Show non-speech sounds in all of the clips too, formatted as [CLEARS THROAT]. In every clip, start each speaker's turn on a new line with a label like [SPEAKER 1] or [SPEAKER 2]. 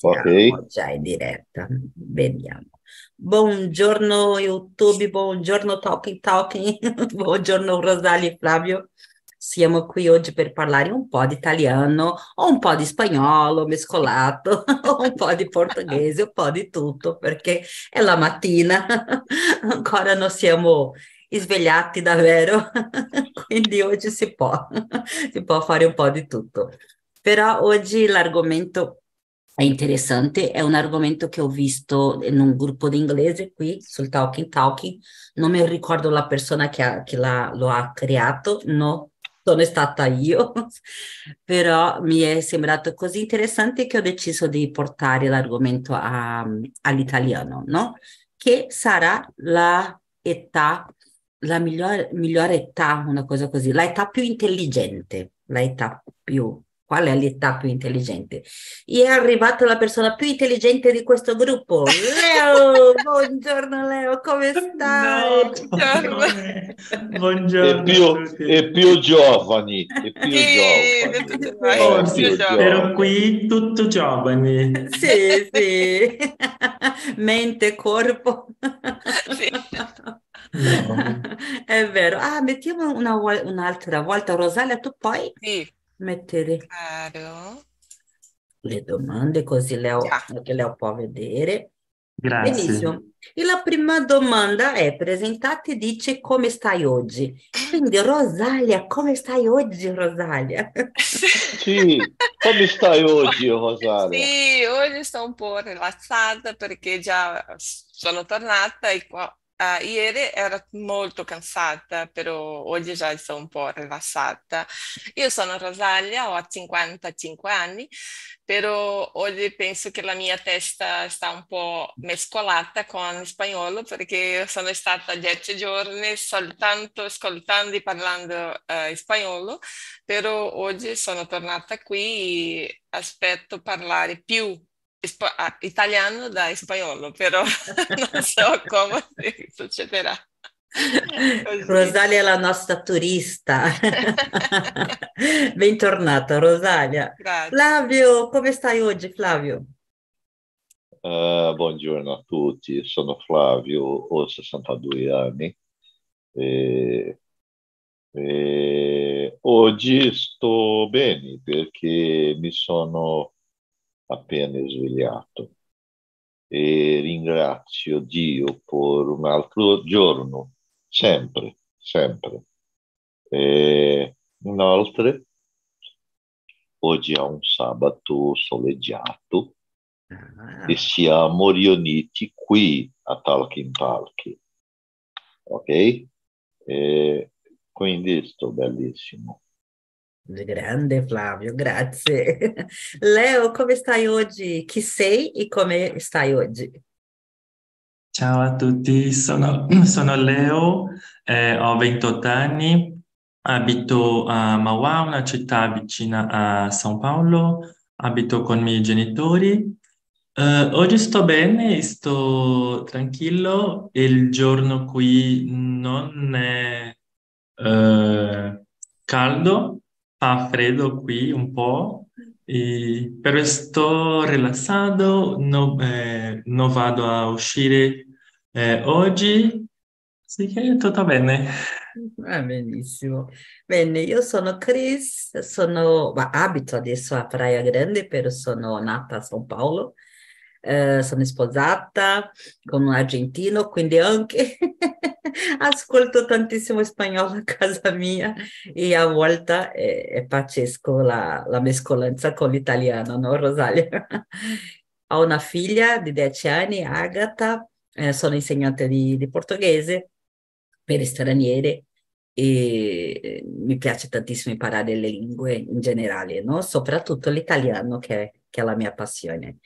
[SPEAKER 1] Ok.
[SPEAKER 2] già in diretta. Vediamo. Buongiorno YouTube, buongiorno Talking Talking, [LAUGHS] buongiorno Rosalia e Flavio. Siamo qui oggi per parlare un po' di italiano, o un po' di spagnolo mescolato, o [LAUGHS] un po' di portoghese, un po' di tutto, perché è la mattina, [LAUGHS] ancora non siamo svegliati davvero, quindi oggi si può, si può fare un po' di tutto. Però oggi l'argomento è interessante, è un argomento che ho visto in un gruppo di inglese qui sul Talking Talking, non mi ricordo la persona che, ha, che la, lo ha creato, no, sono stata io, [LAUGHS] però mi è sembrato così interessante che ho deciso di portare l'argomento all'italiano, no? Che sarà la età, la migliore, migliore età, una cosa così, la età più intelligente, la età più qual è l'età più intelligente? E è arrivata la persona più intelligente di questo gruppo, Leo. [LAUGHS] Buongiorno Leo, come stai?
[SPEAKER 3] No, buongiorno.
[SPEAKER 1] E più, e più giovani, e più
[SPEAKER 4] Sì,
[SPEAKER 1] giovani. Eh,
[SPEAKER 4] sì,
[SPEAKER 1] più.
[SPEAKER 3] Ero qui tutto giovani.
[SPEAKER 2] Sì, sì. [LAUGHS] Mente, corpo.
[SPEAKER 4] Sì.
[SPEAKER 3] No. [LAUGHS]
[SPEAKER 2] È vero. Ah, mettiamo una, un'altra volta, Rosalia, tu puoi
[SPEAKER 4] Sì,
[SPEAKER 2] mettere
[SPEAKER 4] claro.
[SPEAKER 2] le domande così Leo, che Leo può vedere.
[SPEAKER 3] Grazie.
[SPEAKER 2] Benissimo. E la prima domanda è: presentati dice come stai oggi. Quindi, Rosalia, come stai oggi, Rosalia? [LAUGHS]
[SPEAKER 1] Sì, come stai oggi, Rosaria?
[SPEAKER 4] Sì, oggi sto un po' rilassata perché già sono tornata e qua, eh, ieri ero molto cansata, però oggi già sto un po' rilassata. Io sono Rosalia, ho 55 anni, però oggi penso che la mia testa sta un po' mescolata con spagnolo perché sono stata dieci giorni soltanto ascoltando e parlando in spagnolo, però oggi sono tornata qui e aspetto parlare più italiano da spagnolo, però [LAUGHS] non so come [LAUGHS] succederà. Così. [LAUGHS]
[SPEAKER 2] Rosalia è la nostra turista. Bentornata, Rosalia.
[SPEAKER 4] Grazie.
[SPEAKER 2] Flavio, come stai oggi, Flavio?
[SPEAKER 1] Eh, buongiorno a tutti, sono Flavio, ho 62 anni e, e oggi sto bene perché mi sono appena svegliato e ringrazio Dio per un altro giorno, sempre, sempre. E inoltre, oggi è un sabato soleggiato
[SPEAKER 2] Ah,
[SPEAKER 1] e siamo riuniti qui a Talking Talking, ok? E quindi sto bellissimo.
[SPEAKER 2] Grande Flavio, grazie. [LAUGHS] Leo, come stai oggi? Chi sei e come stai oggi?
[SPEAKER 3] Ciao a tutti, sono, [CLEARS THROAT] sono Leo, eh, ho 28 anni, abito a Mauá, una città vicina a São Paulo, abito con i miei genitori. Eh, oggi sto bene, sto tranquillo, il giorno qui non è eh, caldo, fa freddo qui un po', e- però sto rilassato, no, eh, non vado a uscire eh, oggi, sì che tutto bene.
[SPEAKER 2] Ah, benissimo. Bene, io sono Chris, sono, abito adesso a Praia Grande, però sono nata a São Paulo. Eh, sono sposata con un argentino, quindi anche [LAUGHS] ascolto tantissimo spagnolo a casa mia e a volte è, è pazzesco la, la mescolanza con l'italiano, no, Rosalia? [LAUGHS] Ho una figlia di 10 anni, Agata, eh, sono insegnante di, di portoghese per stranieri e mi piace tantissimo imparare le lingue in generale, no? Soprattutto l'italiano che, che è la mia passione.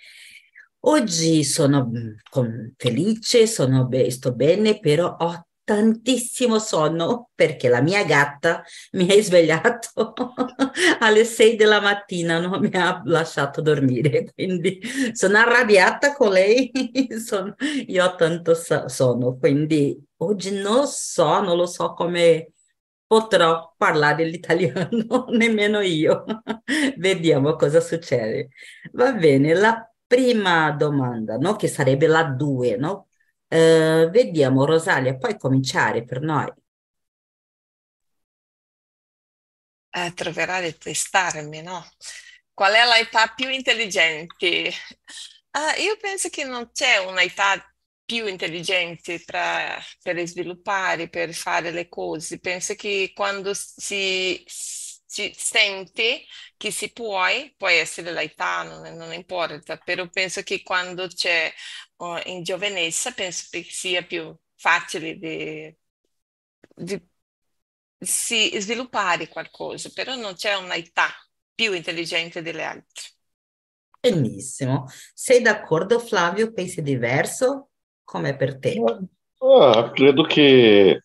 [SPEAKER 2] Oggi sono mm, felice, sono be- sto bene, però ho tantissimo sonno perché la mia gatta mi ha svegliato [LAUGHS] alle 6 della mattina, non mi ha lasciato dormire, [LAUGHS] quindi sono arrabbiata con lei, [LAUGHS] sono- io ho tanto so- sonno, quindi oggi non so, non lo so come potrò parlare l'italiano, nemmeno io. Vediamo cosa succede. Va bene, la prima domanda, no? Che sarebbe la 2, no? Uh, vediamo, Rosalia, puoi cominciare per noi?
[SPEAKER 4] Eh, troverà di testarmi, no? Qual è l'età più intelligente? Uh, io penso che non c'è un'età più intelligente pra, per sviluppare, per fare le cose. Penso che quando si sente che si può, può essere l'età, non, non importa, però penso che quando c'è uh, in giovinezza penso che sia più facile di, di si sviluppare qualcosa, però non c'è un'età più intelligente delle altre.
[SPEAKER 2] Benissimo. Sei d'accordo, Flavio? Pensi diverso? Com'è per te?
[SPEAKER 1] Ah, credo che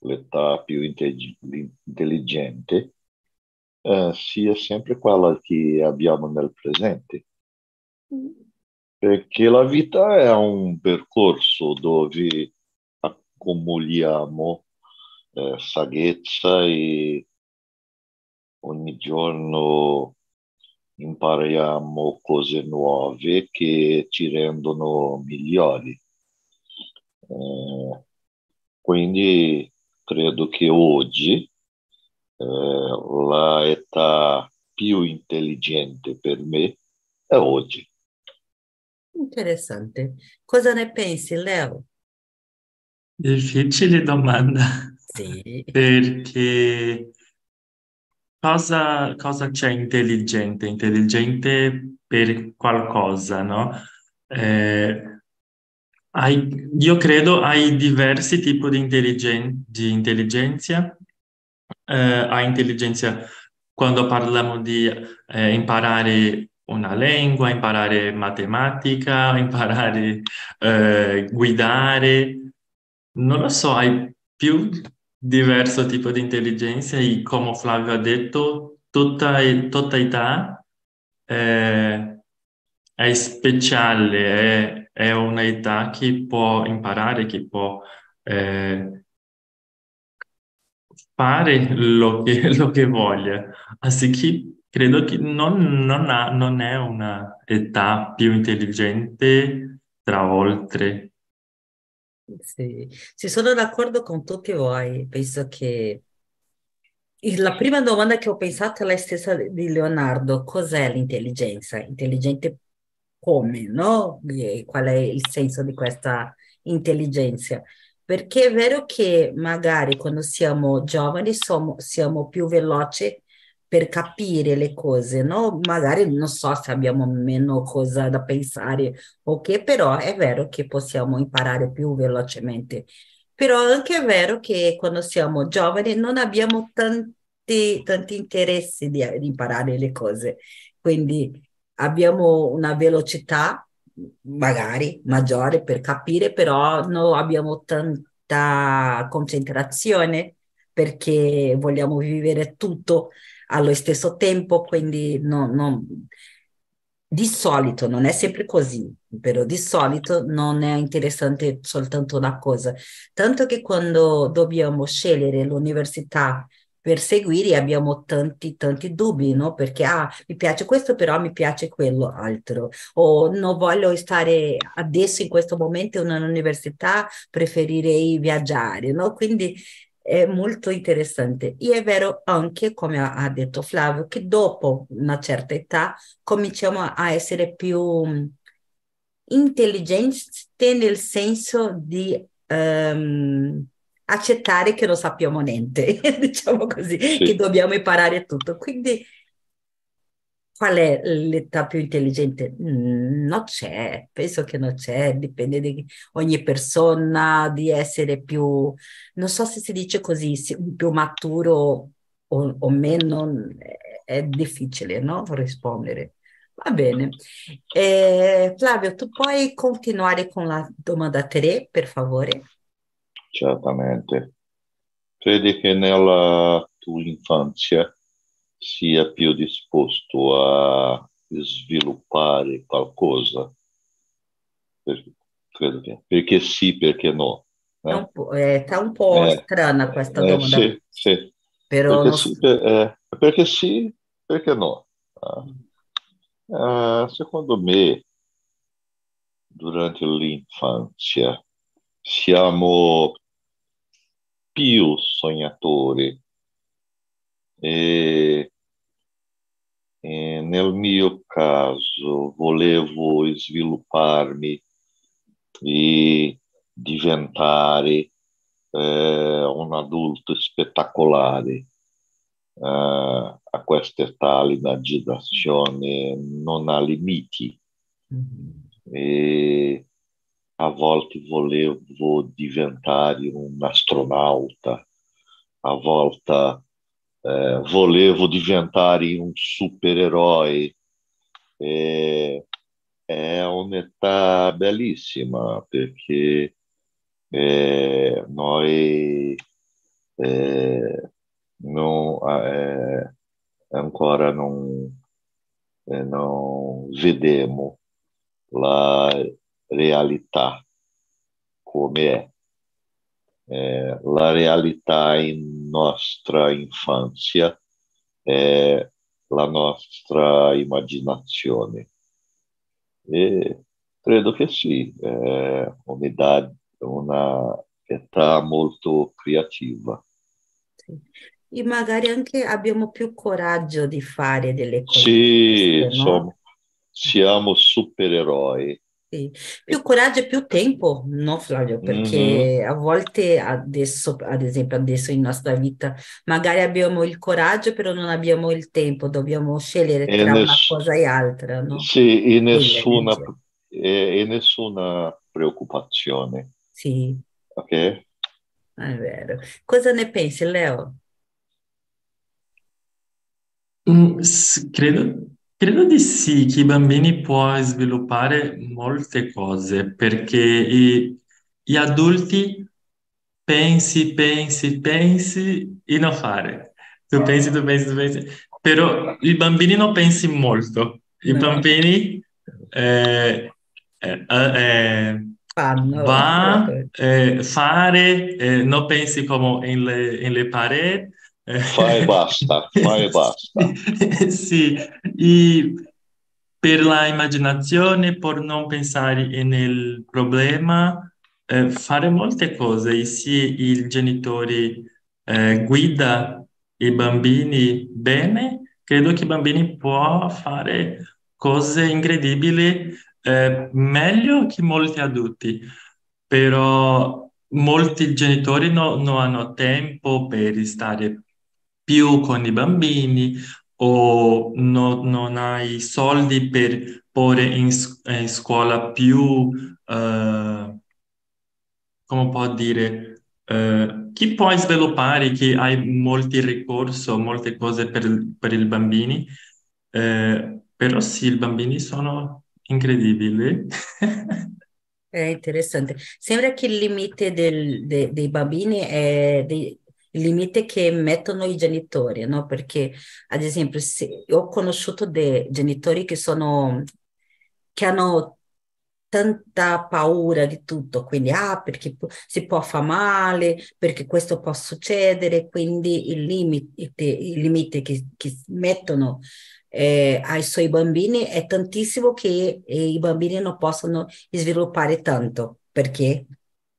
[SPEAKER 1] l'età più intelligente eh, sia sempre quella che abbiamo nel presente. Perché la vita è un percorso dove accumuliamo eh, saggezza e ogni giorno impariamo cose nuove che ci rendono migliori. Eh, quindi credo che oggi la età più intelligente per me è oggi.
[SPEAKER 2] Interessante. Cosa ne pensi, Leo?
[SPEAKER 3] Difficile domanda.
[SPEAKER 2] Sì. [LAUGHS]
[SPEAKER 3] Perché cosa, cosa c'è intelligente? Intelligente per qualcosa, no? Eh, hai, io credo hai diversi tipi di, intelligen- di intelligenza. Eh, hai intelligenza quando parliamo di eh, imparare una lingua, imparare matematica, [LAUGHS] imparare eh, guidare. Non lo so, hai più diverso tipo di intelligenza e come Flavio ha detto, tutta, tutta età eh, è speciale, è, è un'età che può imparare, che può eh, fare lo che, [LAUGHS] lo che voglia. Así che credo che non, non, ha, non è una età più intelligente tra oltre
[SPEAKER 2] sì, sì, sono d'accordo con tutti voi. Penso che la prima domanda che ho pensato è la stessa di Leonardo. Cos'è l'intelligenza? Intelligente come, no? Qual è il senso di questa intelligenza? Perché è vero che magari quando siamo giovani siamo, siamo più veloci per capire le cose, no? Magari non so se abbiamo meno cosa da pensare o che, però è vero che possiamo imparare più velocemente. Però anche è vero che quando siamo giovani non abbiamo tanti, tanti interessi di, di imparare le cose, quindi abbiamo una velocità magari maggiore per capire, però non abbiamo tanta concentrazione perché vogliamo vivere tutto allo stesso tempo, quindi no, no, di solito non è sempre così, però di solito non è interessante soltanto una cosa, tanto che quando dobbiamo scegliere l'università per seguire abbiamo tanti tanti dubbi, no? Perché ah, mi piace questo, però mi piace quello altro, o non voglio stare adesso in questo momento in un'università, preferirei viaggiare, no? Quindi è molto interessante. E è vero anche, come ha detto Flavio, che dopo una certa età cominciamo a essere più mm, intelligenti nel senso di um, accettare che non sappiamo niente, [LAUGHS] diciamo così, sì. che dobbiamo imparare tutto. Quindi Qual è l'età più intelligente? Mm, non c'è, penso che non c'è, dipende di ogni persona, di essere più, non so se si dice così, più maturo o, o meno, è difficile, no? Rispondere. Va bene. Eh, Flavio, tu puoi continuare con la domanda 3, per favore?
[SPEAKER 1] Certamente. Credi che nella tua infanzia sia più disposto a sviluppare qualcosa. credo che, perché sì, perché no.
[SPEAKER 2] Eh? È un po', è, è un po eh, strana questa
[SPEAKER 1] eh,
[SPEAKER 2] domanda.
[SPEAKER 1] Sì, sì.
[SPEAKER 2] Però
[SPEAKER 1] perché, sì, per, eh, perché sì, perché no. Uh, secondo me, durante l'infanzia, siamo più sognatori e, e nel mio caso volevo svilupparmi e diventare eh, un adulto spettacolare. Uh, a questa età l'immaginazione non ha limiti mm-hmm. e a volte volevo diventare un astronauta, a volte eh, volevo diventare un supereroe. E, è un'età bellissima perché eh, noi eh, non, eh, ancora non, eh, non vediamo la realtà come è. Eh, la realtà in nostra infanzia è la nostra immaginazione. E credo che sì, è un'età, una età molto creativa.
[SPEAKER 2] Sì. E magari anche abbiamo più coraggio di fare delle cose.
[SPEAKER 1] Sì, no? siamo supereroi.
[SPEAKER 2] Sì. Più coraggio e più tempo, no Flavio? Perché mm-hmm. a volte adesso, ad esempio adesso in nostra vita, magari abbiamo il coraggio, però non abbiamo il tempo, dobbiamo scegliere e tra ness- una cosa e altra, no?
[SPEAKER 1] Sì, e nessuna, e, e nessuna preoccupazione.
[SPEAKER 2] Sì.
[SPEAKER 1] Ok?
[SPEAKER 2] È vero. Cosa ne pensi, Leo?
[SPEAKER 3] Mm, credo, credo di sì, che i bambini può sviluppare molte cose, perché i- gli adulti pensi, pensi, pensi e non fare. Tu pensi, tu pensi, tu pensi, però i bambini non pensi molto. I bambini eh, eh, eh,
[SPEAKER 2] Fanno.
[SPEAKER 3] va eh, fare, eh, non pensi come in le, in le pareti,
[SPEAKER 1] Fai e basta, fai e [LAUGHS] basta.
[SPEAKER 3] sì, e per la immaginazione, per non pensare nel problema, eh, fare molte cose. E se il genitore eh, guida i bambini bene, credo che i bambini può fare cose incredibili, eh, meglio che molti adulti. Però molti genitori no, non hanno tempo per stare più con i bambini o no, non hai soldi per porre in, in scuola più, uh, come può dire, uh, chi può sviluppare che hai molti ricorsi, molte cose per, per i bambini, uh, però sì, i bambini sono incredibili. [LAUGHS]
[SPEAKER 2] È interessante. Sembra che il limite del, de, dei bambini è, dei, il limite che mettono i genitori, no? Perché, ad esempio, se, ho conosciuto dei genitori che sono, che hanno tanta paura di tutto, quindi, ah, perché si può fare male, perché questo può succedere, quindi il limite, il limite che, che mettono eh, ai suoi bambini è tantissimo che eh, i bambini non possono sviluppare tanto, perché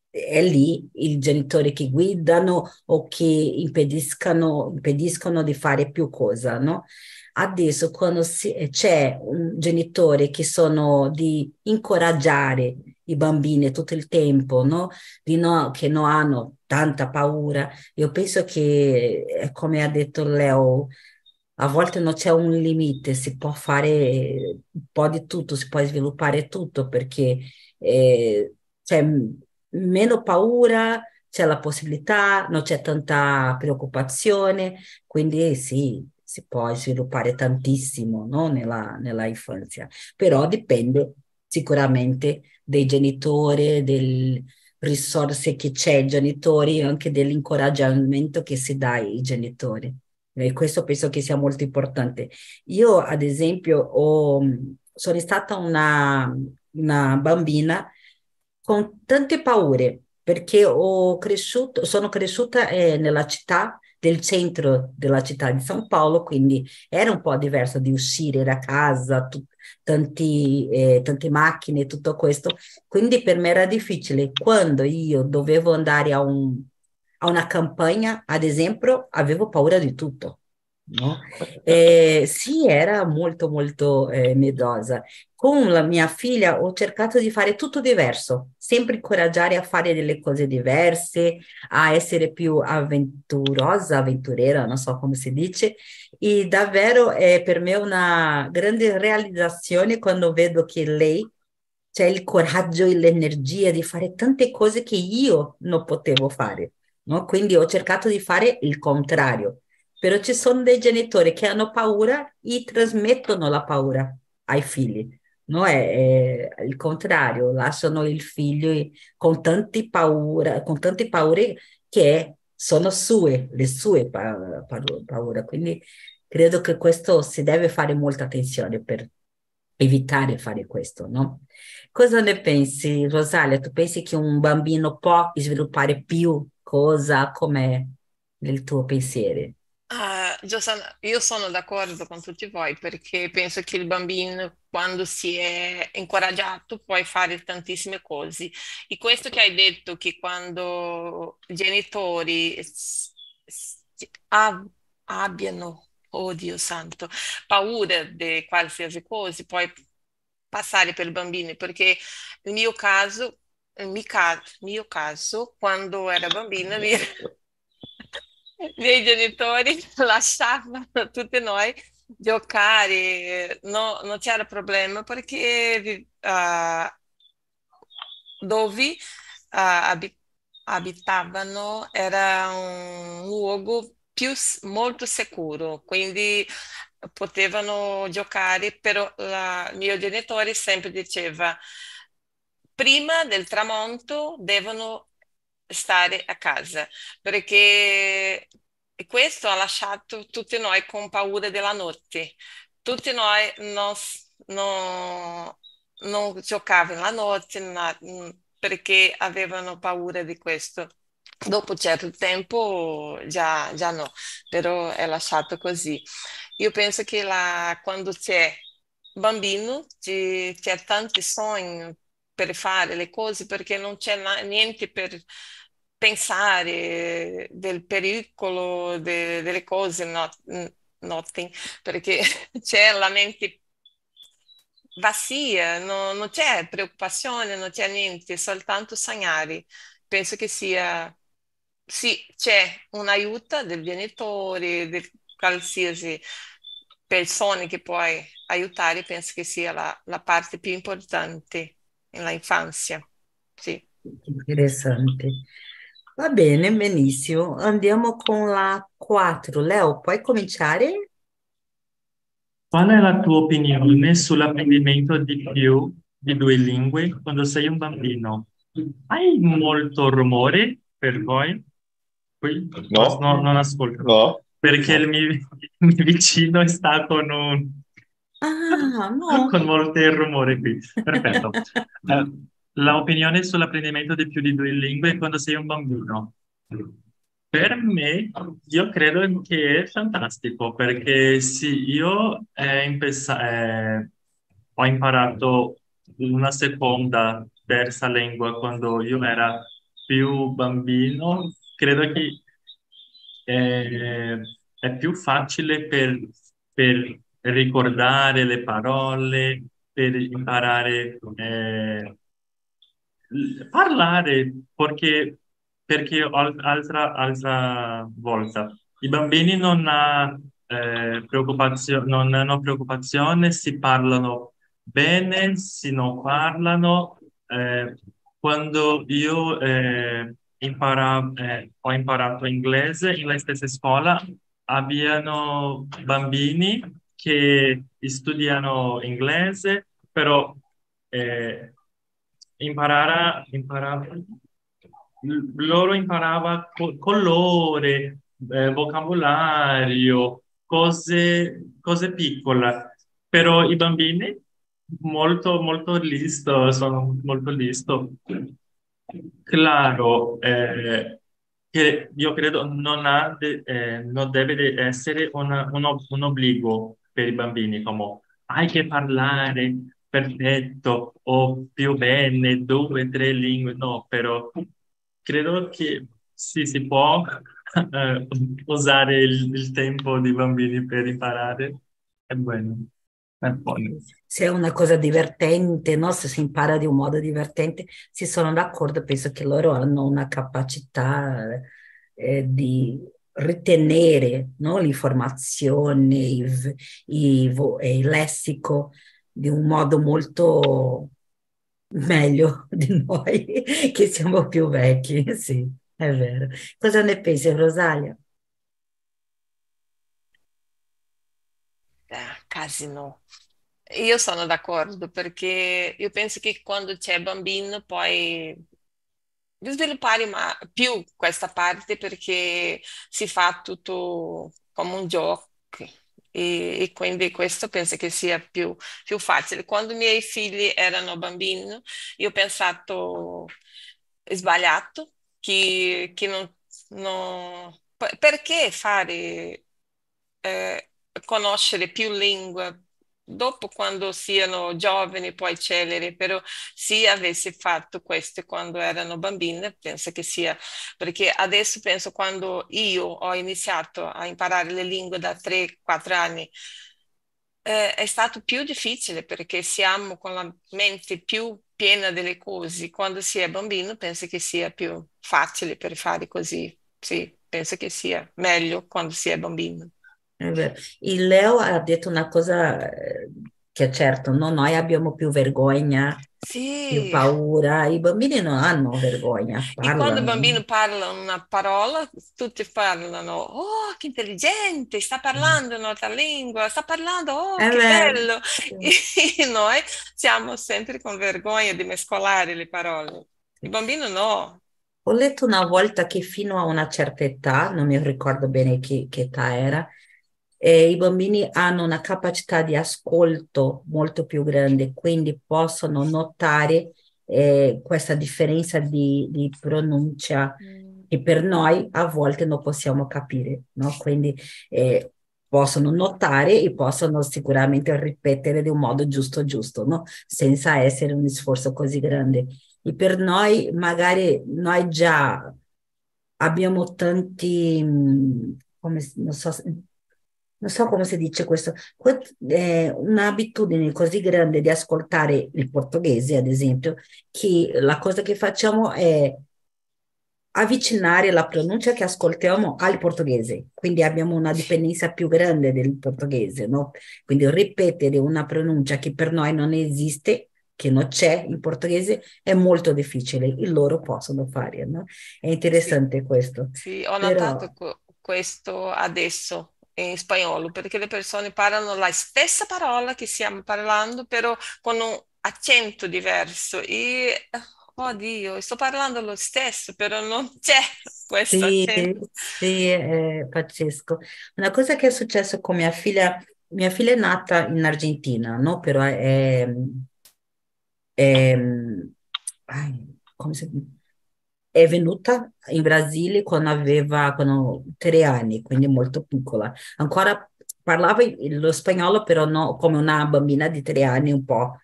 [SPEAKER 2] è lì i genitori che guidano o che impediscono, impediscono di fare più cosa, no? Adesso quando si, c'è un genitore che sono di incoraggiare i bambini tutto il tempo, no? Di no, che non hanno tanta paura, io penso che, come ha detto Leo, a volte non c'è un limite, si può fare un po' di tutto, si può sviluppare tutto perché eh, c'è meno paura, c'è la possibilità, non c'è tanta preoccupazione, quindi sì, si può sviluppare tantissimo no? nella, nella infanzia, però dipende sicuramente dei genitori, delle risorse che c'è ai genitori e anche dell'incoraggiamento che si dà ai genitori. E questo penso che sia molto importante. Io, ad esempio, ho, sono stata una, una bambina con tante paure, perché cresciuto, sono cresciuta eh, nella città del centro della città di São Paulo, quindi era un po' diverso di uscire da casa, tanti, eh, tante macchine, tutto questo. Quindi per me era difficile. Quando io dovevo andare a, un, a una campagna, ad esempio, avevo paura di tutto. No? Eh, sì, era molto molto eh, medrosa. Con la mia figlia ho cercato di fare tutto diverso, sempre incoraggiare a fare delle cose diverse, a essere più avventurosa, avventurera, non so come si dice, e davvero è per me una grande realizzazione quando vedo che lei c'è il coraggio e l'energia di fare tante cose che io non potevo fare. No? Quindi ho cercato di fare il contrario però ci sono dei genitori che hanno paura e trasmettono la paura ai figli. No? È, è il contrario, lasciano il figlio con tante paure, con tante paure che sono sue, le sue pa- pa- paure. Quindi credo che questo si deve fare molta attenzione per evitare fare questo, no? Cosa ne pensi, Rosalia? Tu pensi che un bambino può sviluppare più cosa come nel tuo pensiero?
[SPEAKER 4] Ah, io sono d'accordo con tutti voi perché penso che il bambino, quando si è incoraggiato, può fare tantissime cose. E questo che hai detto, che quando i genitori ab- abbiano, oh santo, paura di qualsiasi cosa, puoi passare per il bambino, perché nel mio caso, nel mio caso, mio caso quando era bambina, mi i miei genitori [LAUGHS] lasciavano tutti noi giocare, no, non c'era problema perché uh, dove uh, abitavano era un luogo più, molto sicuro, quindi potevano giocare, però il mio genitore sempre diceva prima del tramonto devono stare a casa, perché questo ha lasciato tutti noi con paura della notte. Tutti noi non, non, non giocavano la notte non, perché avevano paura di questo. Dopo certo tempo già, già no, però è lasciato così. Io penso che la, quando c'è bambino c'è tanti sogni per fare le cose perché non c'è niente per pensare del pericolo de, delle cose, not, nothing, perché [LAUGHS] c'è la mente vazia, no, non c'è preoccupazione, non c'è niente, soltanto sognare. Penso che sia, sì, c'è un aiuto del genitore, di qualsiasi persona che puoi aiutare, penso che sia la, la parte più importante nell'infanzia. Sì.
[SPEAKER 2] Interessante. Va bene, benissimo. Andiamo con la 4. Leo, puoi cominciare?
[SPEAKER 3] Qual è la tua opinione sull'apprendimento di più di due lingue quando sei un bambino? Hai molto rumore per voi? Qui?
[SPEAKER 1] No,
[SPEAKER 3] No, non ascolto.
[SPEAKER 1] no,
[SPEAKER 3] Perché il mio, [LAUGHS] il mio vicino sta con un,
[SPEAKER 2] Ah, no. [LAUGHS]
[SPEAKER 3] con molto rumore qui. Perfetto. [LAUGHS] Eh, la opinione sull'apprendimento di più di due lingue quando sei un bambino. Per me, io credo che è fantastico perché sì, io eh, impesa- eh, ho imparato una seconda, terza lingua quando io era più bambino. Credo che eh, è più facile per, per ricordare le parole, per imparare l- parlare, perché, perché al- altra, altra volta i bambini non, ha, eh, preoccupazio- non hanno preoccupazione, si parlano bene, si non parlano. eh, quando io eh, impara- eh, ho imparato inglese in la stessa scuola, abbiano bambini che studiano inglese, però eh, imparare, imparare, loro imparava co- colore, eh, vocabolario, cose, cose piccole, però i bambini molto, molto listo, sono molto listo. Claro, eh, che io credo non, ha de, eh, non deve essere una, un, un obbligo per i bambini, come hai che parlare perfetto o più bene due, tre lingue, no, però credo che sì, si può eh, usare il, il tempo dei bambini per imparare, è buono.
[SPEAKER 2] Se è una cosa divertente, no? se si impara di un modo divertente, si sono d'accordo, penso che loro hanno una capacità eh, di ritenere no? l'informazione, il, il, il lessico di un modo molto meglio [LAUGHS] di noi che siamo più vecchi, [LAUGHS] sì, è vero. Cosa ne pensi, Rosalia?
[SPEAKER 4] Eh, quasi no. Io sono d'accordo perché io penso che quando c'è bambino poi sviluppare ma più questa parte perché si fa tutto come un gioco e, e quindi questo penso che sia più, più facile. Quando i miei figli erano bambini, io ho pensato sbagliato che, che non, non, perché fare eh, conoscere più lingue dopo quando siano giovani poi celeri, però se avessi fatto questo quando erano bambine, penso che sia, perché adesso penso quando io ho iniziato a imparare le lingue da 3-4 anni, eh, è stato più difficile perché siamo con la mente più piena delle cose. Quando si è bambino penso che sia più facile per fare così. Sì, penso che sia meglio quando si è bambino.
[SPEAKER 2] Il Leo ha detto una cosa eh, che certo, no, noi abbiamo più vergogna, più paura, i bambini non hanno vergogna,
[SPEAKER 4] E quando i bambini parlano una parola, tutti parlano, oh, che intelligente, sta parlando un'altra lingua, sta parlando, oh, È che vero. bello. [LAUGHS] E noi siamo sempre con vergogna di mescolare le parole. I bambini no.
[SPEAKER 2] Ho letto una volta che fino a una certa età, non mi ricordo bene che, che età era, eh, i bambini hanno una capacità di ascolto molto più grande, quindi possono notare eh, questa differenza di, di pronuncia mm. che per noi a volte non possiamo capire, no? Quindi eh, possono notare e possono sicuramente ripetere di un modo giusto giusto, no? Senza essere un sforzo così grande. E per noi magari noi già abbiamo tanti, mm, come non so, non so come si dice questo, è un'abitudine così grande di ascoltare il portoghese, ad esempio, che la cosa che facciamo è avvicinare la pronuncia che ascoltiamo al portoghese, quindi abbiamo una dipendenza più grande del portoghese, no? Quindi ripetere una pronuncia che per noi non esiste, che non c'è in portoghese, è molto difficile, e loro possono fare, no? È interessante
[SPEAKER 4] sì,
[SPEAKER 2] questo.
[SPEAKER 4] Sì, ho notato Però... questo adesso in spagnolo, perché le persone parlano la stessa parola che stiamo parlando, però con un accento diverso. E, oh Dio, sto parlando lo stesso, però non [LAUGHS] c'è questo
[SPEAKER 2] sì,
[SPEAKER 4] accento.
[SPEAKER 2] Sì, è pazzesco. Una cosa che è successo con mia figlia, mia figlia è nata in Argentina, no? Però è, è, è come si dice? È venuta in Brasile quando aveva quando, tre anni, quindi molto piccola. Ancora parlava lo spagnolo, però no, come una bambina di tre anni, un po'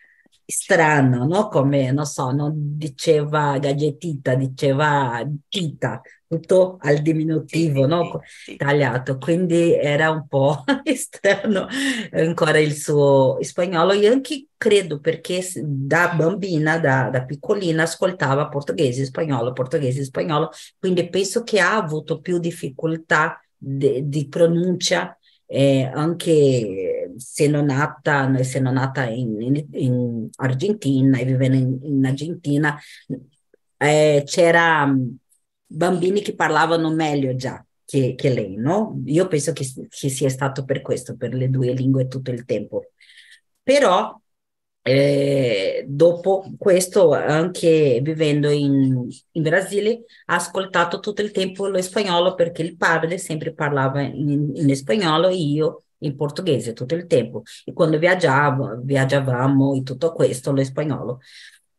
[SPEAKER 2] strano, no? Come, non so, non diceva gadgetita, diceva tita, tutto al diminutivo, sì, no? Sì. Tagliato, quindi era un po' [LAUGHS] strano ancora il suo spagnolo. Io anche credo perché da bambina, da, da piccolina, ascoltava portoghese, spagnolo, portoghese, spagnolo, quindi penso che ha avuto più difficoltà di, di pronuncia eh, anche se non nata, se non nata in, in, in Argentina e vivendo in, in Argentina, eh, c'era bambini che parlavano meglio già che, che lei, no? Io penso che, che, sia stato per questo, per le due lingue tutto il tempo. Però eh, dopo questo, anche vivendo in, in, Brasile, ha ascoltato tutto il tempo lo spagnolo perché il padre sempre parlava in, in spagnolo e io in portoghese tutto il tempo. E quando viaggiavo, viaggiavamo e tutto questo, lo spagnolo.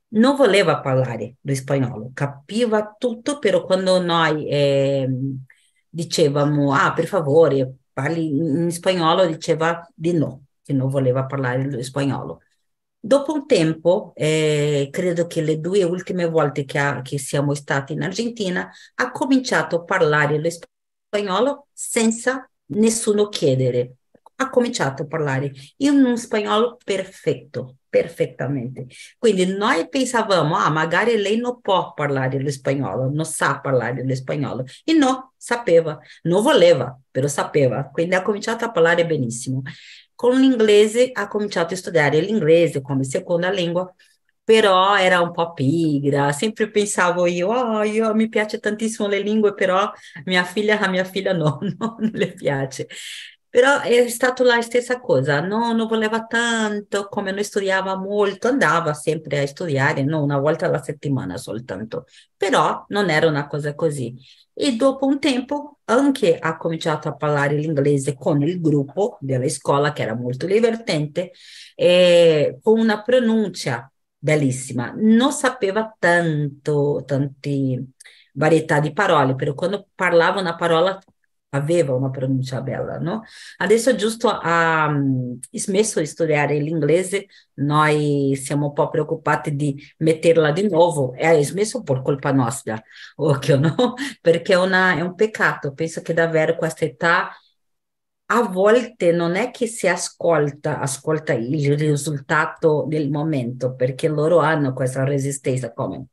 [SPEAKER 2] Non voleva parlare lo spagnolo, capiva tutto, però quando noi eh, dicevamo, ah, per favore, parli in spagnolo, diceva di no, che non voleva parlare lo spagnolo. Dopo un tempo, eh, credo che le due ultime volte che, ha, che, siamo stati in Argentina, ha cominciato a parlare lo spagnolo senza nessuno chiedere. Ha cominciato a parlare in un spagnolo perfetto, perfettamente. Quindi noi pensavamo, ah, magari lei non può parlare lo spagnolo, non sa parlare lo spagnolo. E no, sapeva, non voleva, però sapeva. Quindi ha cominciato a parlare benissimo. Con l'inglese ha cominciato a studiare l'inglese come seconda lingua, però era un po' pigra, sempre pensavo io, oh, io mi piace tantissimo le lingue, però mia figlia, a mia figlia no, no [LAUGHS] non le piace. Però è stata la stessa cosa, no, non voleva tanto, come noi studiava molto, andava sempre a studiare, no, una volta alla settimana soltanto, però non era una cosa così e dopo un tempo anche ha cominciato a parlare l'inglese con il gruppo della scuola che era molto divertente e con una pronuncia bellissima. Non sapeva tanto, tante varietà di parole, però quando parlava una parola aveva una pronuncia bella, no? Adesso giusto ha um, smesso di studiare l'inglese, noi siamo un po' preoccupati di metterla di nuovo e ha smesso per colpa nostra, [LAUGHS] occhio, no? Perché è, una, è un peccato, penso che davvero questa età a volte non è che si ascolta, ascolta il risultato del momento, perché loro hanno questa resistenza come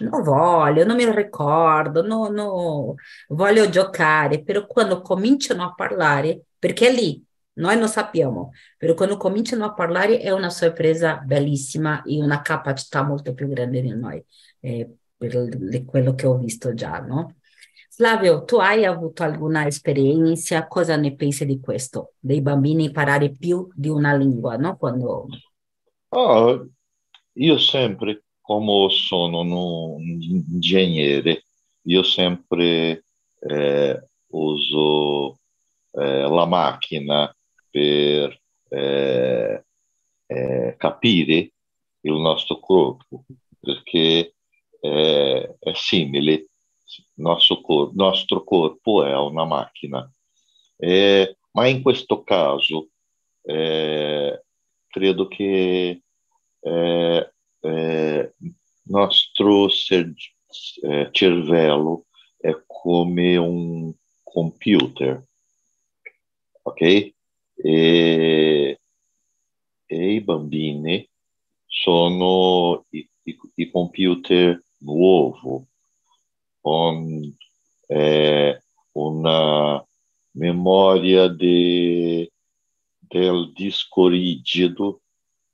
[SPEAKER 2] non voglio, non mi ricordo, no, no, voglio giocare, però quando cominciano a parlare, perché lì, noi non sappiamo, però quando cominciano a parlare è una sorpresa bellissima e una capacità molto più grande di noi, eh, per quello che ho visto già, no? Flavio, tu hai avuto alguna esperienza? Cosa ne pensi di questo? Dei bambini imparare più di una lingua, no? Quando...
[SPEAKER 1] Oh, io sempre come sono un ingegnere, io sempre eh, uso eh, la macchina per eh, eh capire il nostro corpo, perché eh, è simile, nostro corpo è una macchina. Eh, ma in questo caso credo che eh, nostro eh, cervello è come un computer, ok? E, e i bambini sono i, i, i computer nuovo con eh, una memoria de, del disco rigido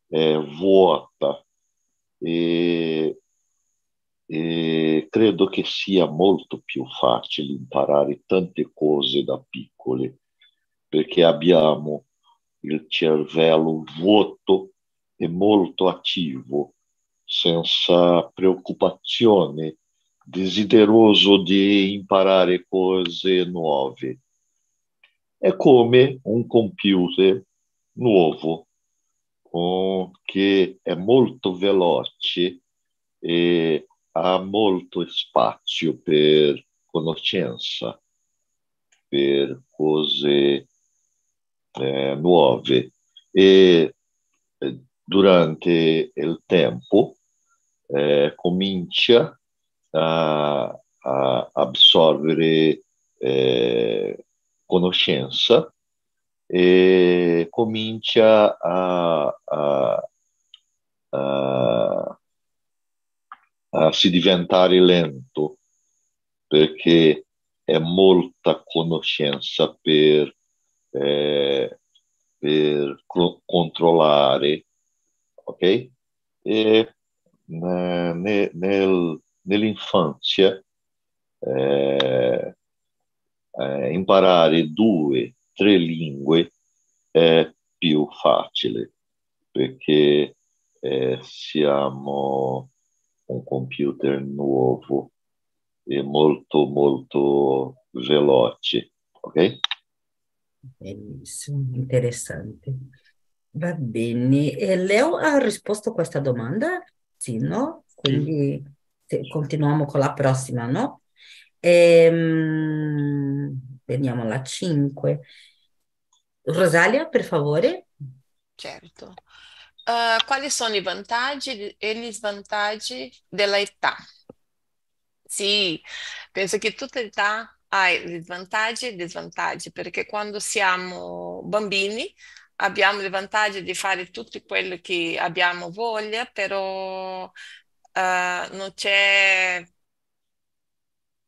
[SPEAKER 1] eh, vuota e, e credo che sia molto più facile imparare tante cose da piccole, perché abbiamo il cervello vuoto e molto attivo, senza preoccupazione, desideroso di imparare cose nuove. È come un computer nuovo che è molto veloce e ha molto spazio per conoscenza, per cose eh, nuove. E eh, durante il tempo eh, comincia a, a assorbire eh, conoscenza e comincia a, a, a, a si diventare lento perché è molta conoscenza per, eh, per controllare, ok? E ne, nel, nell'infanzia eh, eh, imparare due tre lingue è più facile perché eh, siamo un computer nuovo e molto molto veloce, ok?
[SPEAKER 2] Benissimo, interessante. Va bene. E Leo ha risposto a questa domanda? Sì, no? Quindi continuiamo con la prossima, no? Ehm, vediamo la 5. Rosalia, per favore.
[SPEAKER 4] Certo. Uh, quali sono i vantaggi e gli svantaggi dell'età? Sì, penso che tutte le età hai vantaggi e svantaggi, perché quando siamo bambini abbiamo il vantaggio di fare tutto quello che abbiamo voglia, però uh, non c'è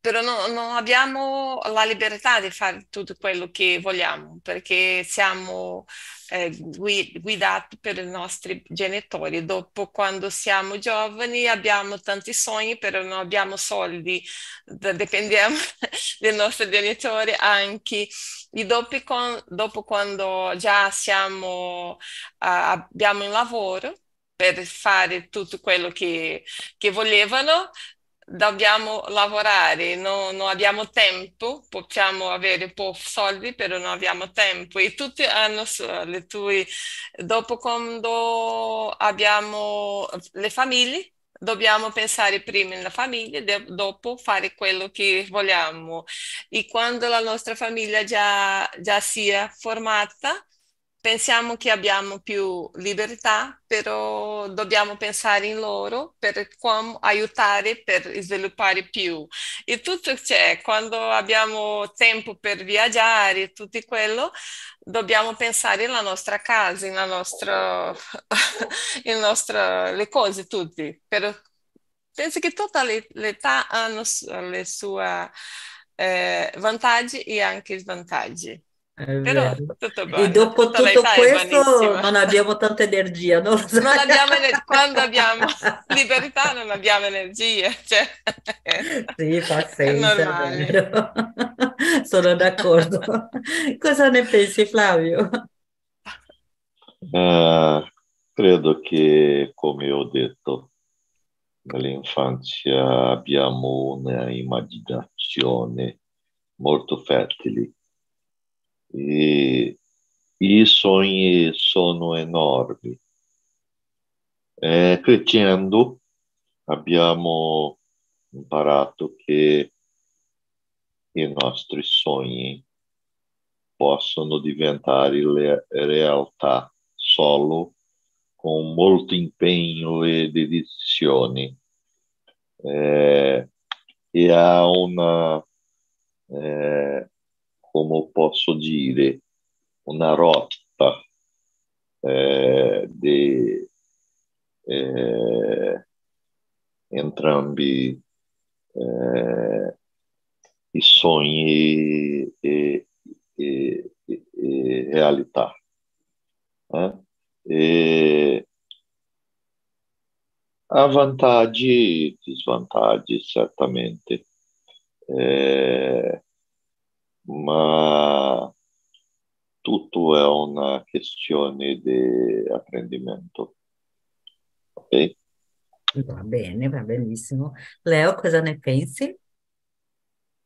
[SPEAKER 4] però no, non abbiamo la libertà di fare tutto quello che vogliamo perché siamo eh, guidati per i nostri genitori. Dopo, quando siamo giovani, abbiamo tanti sogni, però non abbiamo soldi, dipendiamo [LAUGHS] dai nostri genitori anche. E dopo, dopo quando già siamo, uh, abbiamo un lavoro, per fare tutto quello che, che volevano, dobbiamo lavorare, no, non abbiamo tempo, possiamo avere pochi soldi, però non abbiamo tempo e tutti hanno le tue, dopo quando abbiamo le famiglie, dobbiamo pensare prima nella famiglia e dopo fare quello che vogliamo. E quando la nostra famiglia già, già sia formata, pensiamo che abbiamo più libertà, però dobbiamo pensare in loro per come aiutare per sviluppare più. E tutto c'è, quando abbiamo tempo per viaggiare tutto quello, dobbiamo pensare alla nostra casa, nella nostra, [LAUGHS] in nostra, le cose tutte. Però penso che tutte le, le età hanno le sue eh, vantaggi e anche svantaggi. Però tutto
[SPEAKER 2] E dopo tutto
[SPEAKER 4] l'età è
[SPEAKER 2] questo non abbiamo tanta energia, no?
[SPEAKER 4] Non abbiamo ener- quando abbiamo [LAUGHS] libertà non abbiamo energie, cioè [LAUGHS]
[SPEAKER 2] Sì, fa senso. [LAUGHS] Sono d'accordo. Cosa ne pensi, Flavio?
[SPEAKER 1] Eh, credo che, come ho detto, nell'infanzia abbiamo una immaginazione molto fertile e i sogni sono enormi. Eh, crescendo abbiamo imparato che i nostri sogni possono diventare realtà solo con molto impegno e dedizione. Eh, e ha una, eh, come posso dire, una rotta eh, di eh, entrambi eh, i sogni e, e- e- e realtà. eh? Ha vantaggi e svantaggi, certamente, Eh, ma tutto è una questione di apprendimento. Ok?
[SPEAKER 2] Va bene, va benissimo. Leo, cosa ne pensi?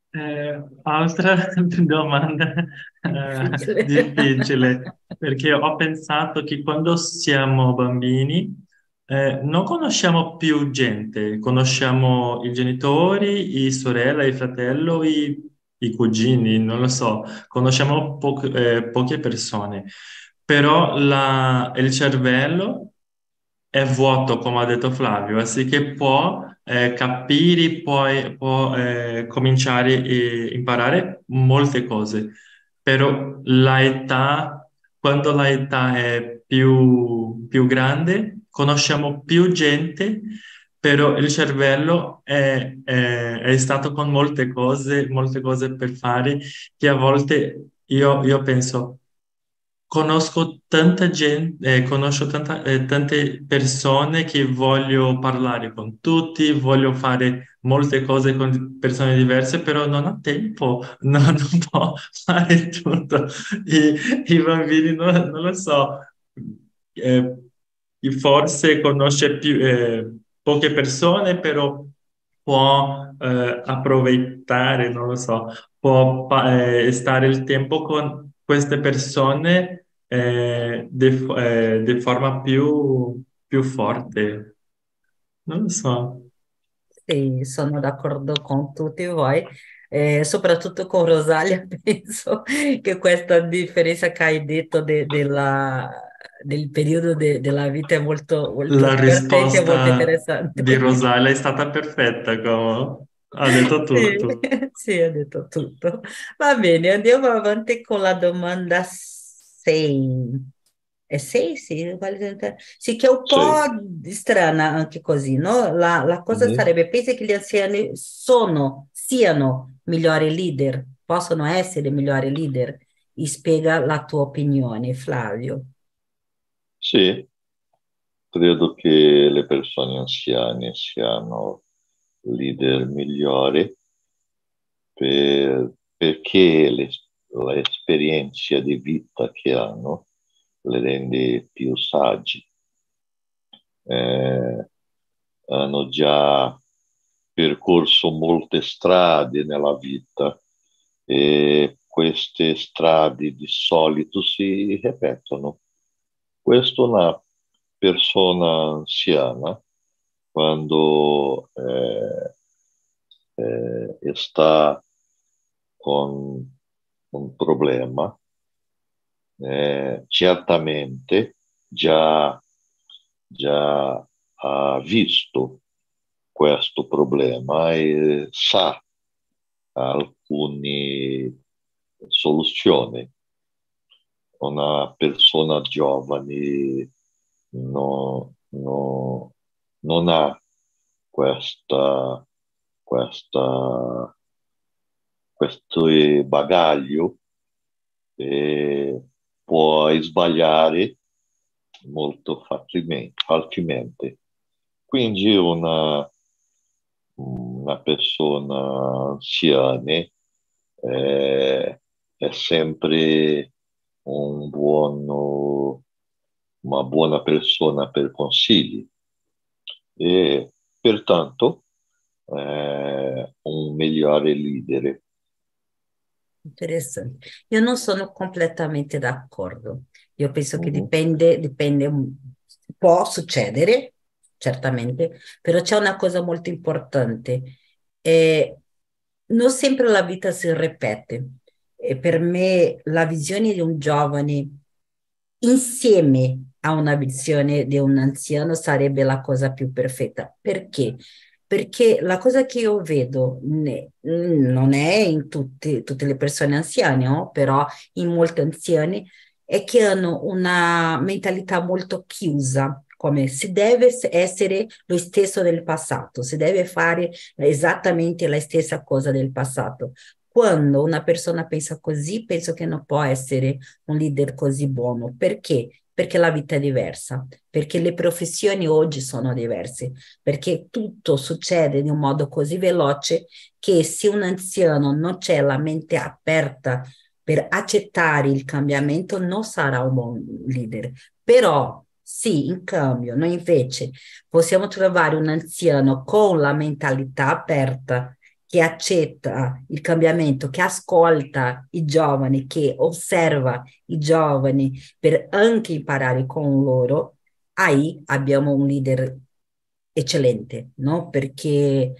[SPEAKER 3] Eh, altra [LAUGHS] domanda eh,
[SPEAKER 2] Difficile.
[SPEAKER 3] difficile, perché ho pensato che quando siamo bambini eh, non conosciamo più gente, conosciamo i genitori, i sorella, i fratello, i, i cugini, non lo so, conosciamo po- eh, poche persone, però la- il cervello è vuoto, come ha detto Flavio, che può eh, capire, poi può eh, cominciare e imparare molte cose. Però l'età, quando l'età è più, più grande, conosciamo più gente, però il cervello è, è- è stato con molte cose, molte cose per fare, che a volte io, io penso. Conosco tanta gente, eh, conosco tanta- eh, tante persone che voglio parlare con tutti, voglio fare molte cose con persone diverse, però non ho tempo, [LAUGHS] no, non può fare tutto. I, i bambini, non, non lo so, eh, forse conosce più, eh, poche persone, però può eh, approfittare, non lo so, può eh, stare il tempo con queste persone eh, di, eh, forma più, più forte. Non lo so.
[SPEAKER 2] Sì, sono d'accordo con tutti voi, eh, soprattutto con Rosalia, [LAUGHS] penso che questa differenza che hai detto de- della, del periodo de- della vita è molto, molto
[SPEAKER 3] La
[SPEAKER 2] e molto
[SPEAKER 3] risposta
[SPEAKER 2] interessante.
[SPEAKER 3] di Rosalia è stata perfetta, Como. Ha detto [LAUGHS] tutto. [LAUGHS]
[SPEAKER 2] sì, ha detto tutto. Va bene, andiamo avanti con la domanda 6. È 6? Sì, sì, che è un po'
[SPEAKER 1] Sì.
[SPEAKER 2] strana anche così, no? La, la cosa
[SPEAKER 1] Mhm.
[SPEAKER 2] sarebbe, pensi che gli anziani sono, siano migliori leader, possono essere migliori leader? E spiega la tua opinione, Flavio.
[SPEAKER 1] Sì, credo che le persone anziane siano leader migliori per- perché le- l'esperienza di vita che hanno le rende più saggi. Eh, hanno già percorso molte strade nella vita e queste strade di solito si ripetono. Questo una persona anziana, quando eh, eh, sta con un problema, eh, certamente già, già ha visto questo problema e sa alcune soluzioni. Una persona giovane no, no, non ha questa, questa, questo bagaglio e può sbagliare molto facilmente. Quindi una, una persona anziana eh, è sempre un buono, una buona persona per consigli e pertanto eh, un migliore leader.
[SPEAKER 2] Interessante. Io non sono completamente d'accordo. Io penso che
[SPEAKER 1] Mhm.
[SPEAKER 2] dipende, dipende, può succedere, certamente, però c'è una cosa molto importante. Eh, non sempre la vita si ripete. Per me la visione di un giovane insieme a una visione di un anziano sarebbe la cosa più perfetta. Perché? Perché la cosa che io vedo ne- non è in tutti- tutte le persone anziane, no? Però in molti anziani, è che hanno una mentalità molto chiusa, come si deve essere lo stesso del passato, si deve fare esattamente la stessa cosa del passato. Quando una persona pensa così, penso che non può essere un leader così buono. Perché? Perché la vita è diversa, perché le professioni oggi sono diverse, perché tutto succede in un modo così veloce che se un anziano non c'è la mente aperta per accettare il cambiamento, non sarà un buon leader. Però sì, in cambio, noi invece possiamo trovare un anziano con la mentalità aperta che accetta il cambiamento, che ascolta i giovani, che osserva i giovani per anche imparare con loro, aí abbiamo un leader eccellente, no? Perché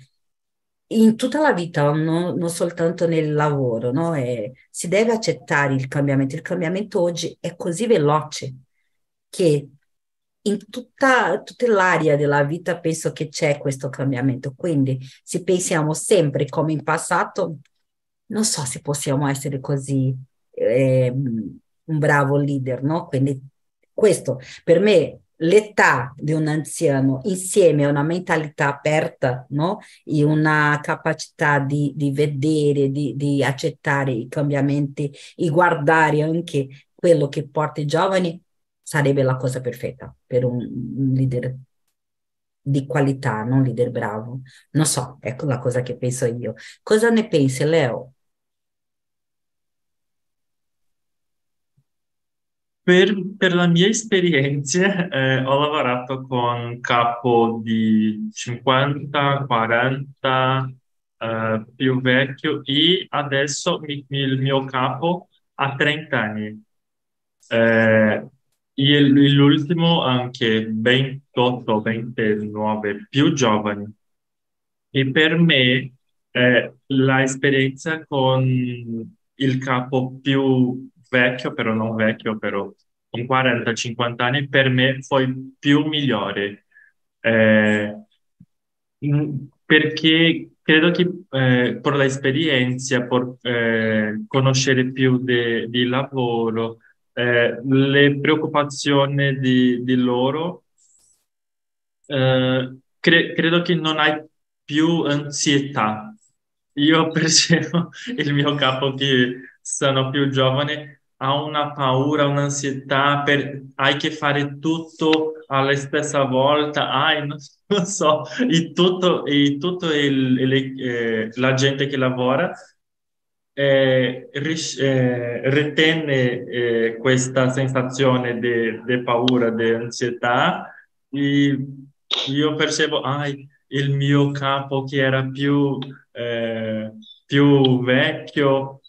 [SPEAKER 2] in tutta la vita, no? non soltanto nel lavoro, no? E si deve accettare il cambiamento. Il cambiamento oggi è così veloce che in tutta, tutta l'area della vita penso che c'è questo cambiamento. Quindi se pensiamo sempre come in passato, non so se possiamo essere così eh, un bravo leader, no? Quindi questo per me l'età di un anziano insieme a una mentalità aperta, no? E una capacità di, di vedere, di, di accettare i cambiamenti e guardare anche quello che porta i giovani sarebbe la cosa perfetta per un, leader di qualità, non leader bravo. Non so, ecco la cosa che penso io. Cosa ne pensi, Leo?
[SPEAKER 3] Per, per la mia esperienza eh, ho lavorato con capo di 50, 40, eh, più vecchio e adesso mi- il mio capo ha 30 anni. Eh, e l'ultimo anche 28, 29, più giovani. E per me eh, l'esperienza con il capo più vecchio, però non vecchio, però con 40-50 anni, per me fu più migliore. Eh, perché credo che eh, per l'esperienza, per eh, conoscere più di lavoro, eh, le preoccupazioni di, di loro, eh, cre credo che non hai più ansietà. Io [LAUGHS] percevo il mio capo che sono più giovane ha una paura, un'ansietà, per, hai che fare tutto alla stessa volta, hai, non, [LAUGHS] non so, e tutto, e tutto il, il, eh, la gente che lavora eh, ris- eh, ritenne eh, questa sensazione di paura, di ansietà, e io percevo, ah, il mio capo che era più, eh, più vecchio,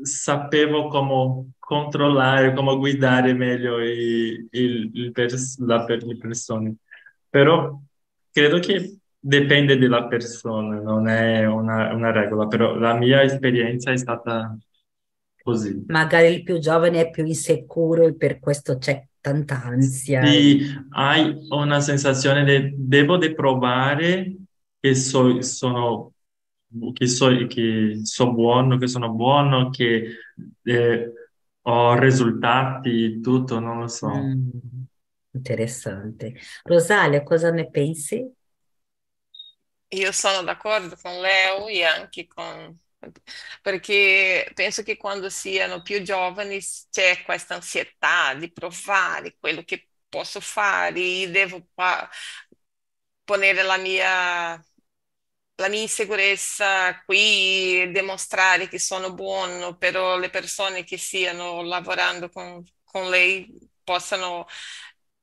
[SPEAKER 3] sapevo come controllare, come guidare meglio i, il, il la, le persone. Però credo che dipende dalla persona, non è una, una regola, però la mia esperienza è stata così.
[SPEAKER 2] Magari il più giovane è più insicuro e per questo c'è tanta ansia.
[SPEAKER 3] Sì, hai una sensazione di devo di provare che so, sono che so, che so buono, che sono buono, che eh, ho risultati, tutto, non lo so. Mm,
[SPEAKER 2] interessante. Rosalia, cosa ne pensi?
[SPEAKER 4] Io sono d'accordo con Leo e anche con... perché penso che quando siano più giovani c'è questa ansietà di provare quello che posso fare, devo ponere la mia la mia insicurezza qui, dimostrare che sono buono, però le persone che stiano lavorando con, con lei possano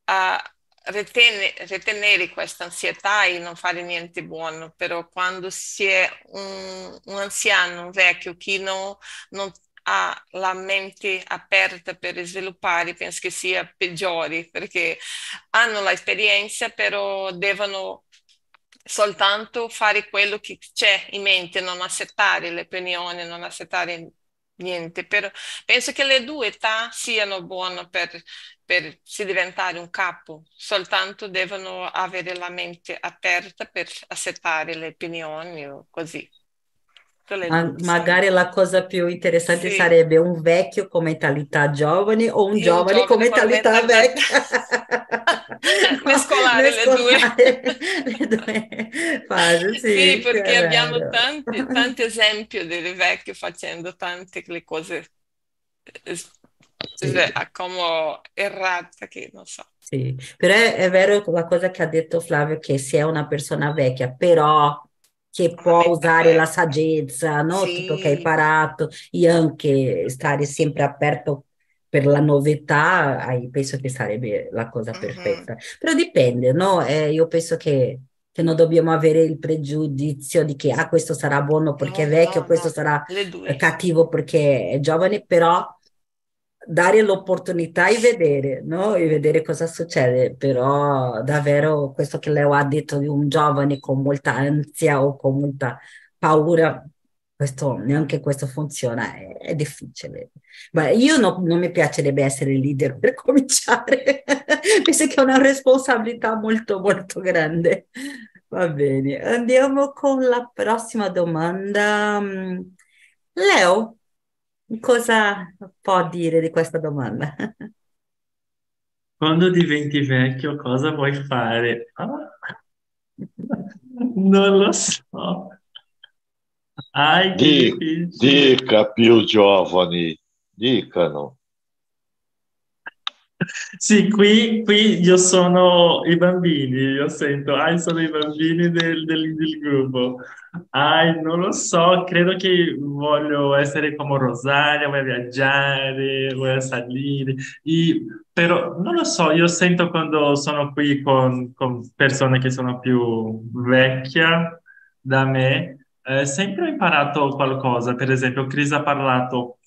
[SPEAKER 4] uh, ritenere questa ansietà e non fare niente buono, però quando si è un, un anziano, un vecchio che non, non ha la mente aperta per sviluppare, penso che sia peggiore perché hanno l'esperienza, però devono soltanto fare quello che c'è in mente, non accettare le opinioni, non accettare niente. Però penso che le due età siano buone per, per si diventare un capo, soltanto devono avere la mente aperta per accettare le opinioni o così.
[SPEAKER 2] Ma, magari la cosa più interessante sì. sarebbe un vecchio con mentalità giovane o un, giovane, un giovane con mentalità, con vecchia.
[SPEAKER 4] Mescolare, [LAUGHS] Mescolare le due, le due fasi. Sì, sì perché abbiamo tanti, tanti esempi del vecchio facendo tante le cose sì. come errata che non so.
[SPEAKER 2] Sì, però è, è vero la cosa che ha detto Flavio che se è una persona vecchia, però che può usare la saggezza, no? Sì. Tutto che hai imparato e anche stare sempre aperto per la novità, penso che sarebbe la cosa perfetta. Uh-huh. Però dipende, no? Eh, io penso che, che, non dobbiamo avere il pregiudizio di che ah, questo sarà buono perché no, è vecchio, no, questo sarà cattivo perché è giovane, però dare l'opportunità e vedere, no? E vedere cosa succede. Però davvero questo che Leo ha detto di un giovane con molta ansia o con molta paura, questo, neanche questo funziona, è, è difficile. Ma io no, non mi piacerebbe essere leader per [LAUGHS] cominciare, penso che è una responsabilità molto molto grande. Va bene, andiamo con la prossima domanda. Leo, Cosa può dire di questa domanda?
[SPEAKER 3] Quando diventi vecchio, cosa vuoi fare? Ah, non lo so. Ai, che
[SPEAKER 1] Di- dica più giovani, dicano.
[SPEAKER 3] Sì, qui, qui io sono i bambini, io sento, ah, sono i bambini del, del, del gruppo. Ah, non lo so, credo che voglio essere come Rosaria, voglio viaggiare, voglio salire, e, però non lo so, io sento quando sono qui con, con persone che sono più vecchie da me, eh, sempre ho imparato qualcosa, per esempio Cris ha parlato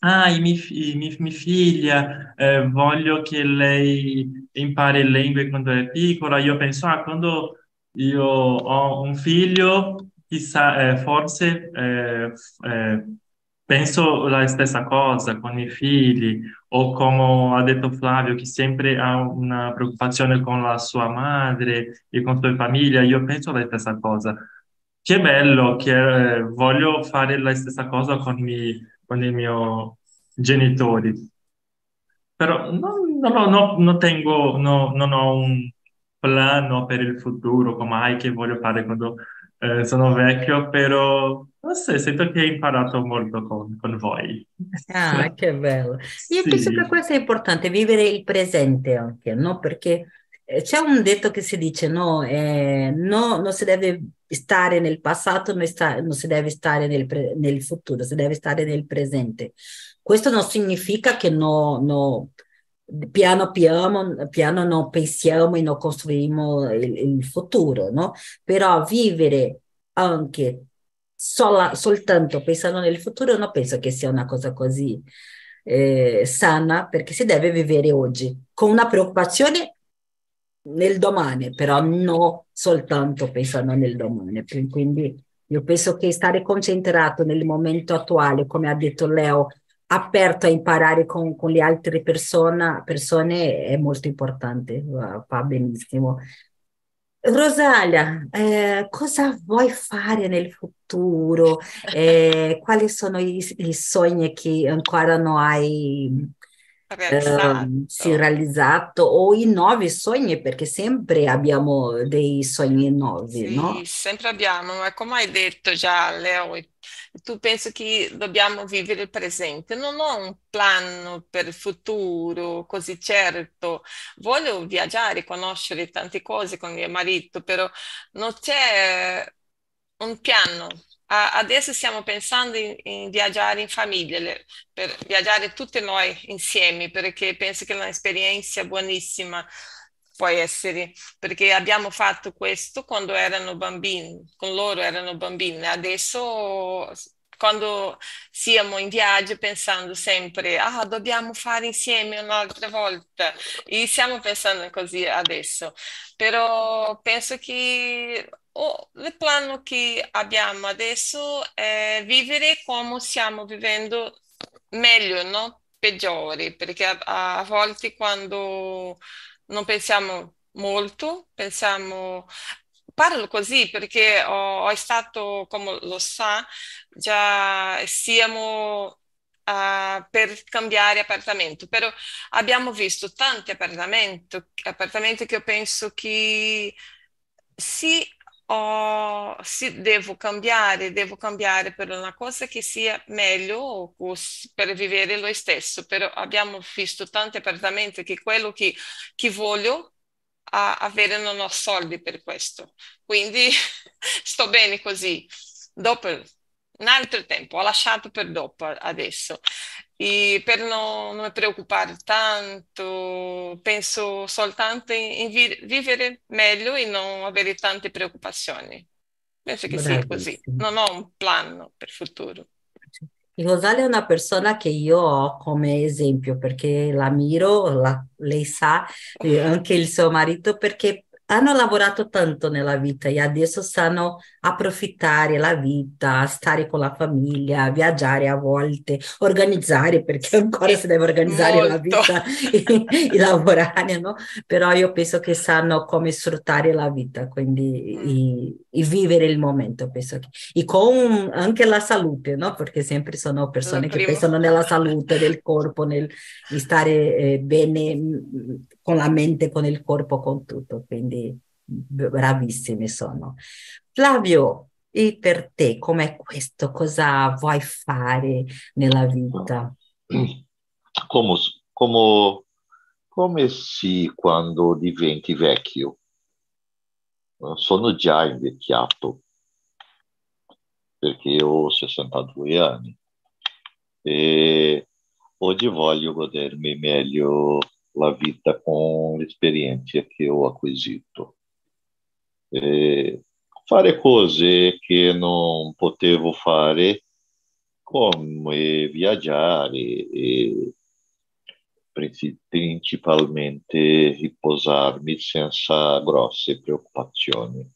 [SPEAKER 3] ah, i miei, i miei, mia figlia, eh, voglio che lei impari lingue quando è piccola. Io penso, ah, quando io ho un figlio, chissà, eh, forse eh, eh, penso la stessa cosa con i figli, o come ha detto Flavio, che sempre ha una preoccupazione con la sua madre e con la sua famiglia, io penso la stessa cosa. Che bello che eh, voglio fare la stessa cosa con, mi, con i miei genitori. Però non, non, non, non tengo, non ho un piano per il futuro, come che voglio fare quando eh, sono vecchio, però non so, sento che hai imparato molto con, con voi.
[SPEAKER 2] Ah, [LAUGHS] che bello. Io sì. penso che questo è importante, vivere il presente anche, no? Perché c'è un detto che si dice, no, eh, no, non si deve stare nel passato, non, sta, non si deve stare nel, pre, nel, futuro, si deve stare nel presente. Questo non significa che no, no, piano piano, piano non pensiamo e non costruiamo il, il futuro, no? Però vivere anche sola, soltanto pensando nel futuro non penso che sia una cosa così eh, sana, perché si deve vivere oggi con una preoccupazione nel domani, però non soltanto pensando nel domani. Quindi io penso che stare concentrato nel momento attuale, come ha detto Leo, aperto a imparare con, con le altre persone, persone è molto importante, va benissimo. Rosalia, eh, cosa vuoi fare nel futuro? Eh, quali sono i, i, sogni che ancora non hai
[SPEAKER 4] realizzato.
[SPEAKER 2] Eh, sì, realizzato o i nuovi sogni, perché sempre abbiamo dei sogni nuovi,
[SPEAKER 4] sì,
[SPEAKER 2] no?
[SPEAKER 4] sempre abbiamo, ma come hai detto già, Leo, tu pensi che dobbiamo vivere il presente. Non ho un piano per il futuro così certo. Voglio viaggiare, conoscere tante cose con mio marito, però non c'è un piano. Adesso stiamo pensando in, in, viaggiare in famiglia, per viaggiare tutti noi insieme, perché penso che è un'esperienza buonissima può essere, perché abbiamo fatto questo quando erano bambini, con loro erano bambini, adesso quando siamo in viaggio pensando sempre, ah, dobbiamo fare insieme un'altra volta, e stiamo pensando così adesso, però penso che oh, il piano che abbiamo adesso è vivere come stiamo vivendo meglio, no? Peggiori, perché a, a volte quando non pensiamo molto, pensiamo parlo così perché ho, ho, stato, come lo sa, già siamo uh, per cambiare appartamento, però abbiamo visto tanti appartamenti, appartamenti che io penso che sì, oh, sì, devo cambiare, devo cambiare per una cosa che sia meglio per vivere lo stesso, però abbiamo visto tanti appartamenti che quello che, che voglio a avere non ho soldi per questo, quindi [LAUGHS] sto bene così. Dopo un altro tempo, ho lasciato per dopo adesso. E per non, non mi preoccupare tanto, penso soltanto in, vi vivere meglio e non avere tante preoccupazioni. Penso che sia così. Non ho un piano per il futuro.
[SPEAKER 2] Rosalia è una persona che io ho come esempio perché la miro, la, lei sa, anche il suo marito, perché hanno lavorato tanto nella vita e adesso sanno approfittare la vita, stare con la famiglia, viaggiare a volte, organizzare perché ancora si deve organizzare
[SPEAKER 4] Molto.
[SPEAKER 2] la vita e, e, lavorare, no? Però io penso che sanno come sfruttare la vita, quindi mm. e, e, vivere il momento, penso che. E con anche la salute, no? Perché sempre sono persone che pensano nella salute del corpo, nel stare eh, bene mm, con la mente, con il corpo, con tutto, quindi bravissimi sono. Flavio, e per te com'è questo? Cosa vuoi fare nella vita?
[SPEAKER 1] Come, come, come si quando diventi vecchio? Sono già invecchiato perché ho 62 anni e oggi voglio godermi meglio la vita con l'esperienza che ho acquisito. Fare cose che non potevo fare come viaggiare e principalmente riposarmi senza grosse preoccupazioni.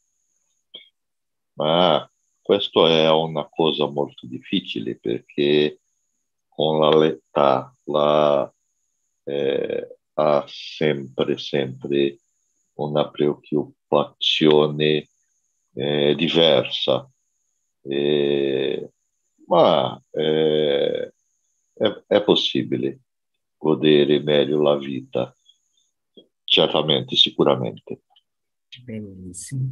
[SPEAKER 1] Ma questo è una cosa molto difficile perché con l'età la, eh, ha sempre, sempre una preoccupazione eh, diversa. Eh, ma è, è possibile godere meglio la vita, certamente, sicuramente.
[SPEAKER 2] Benissimo.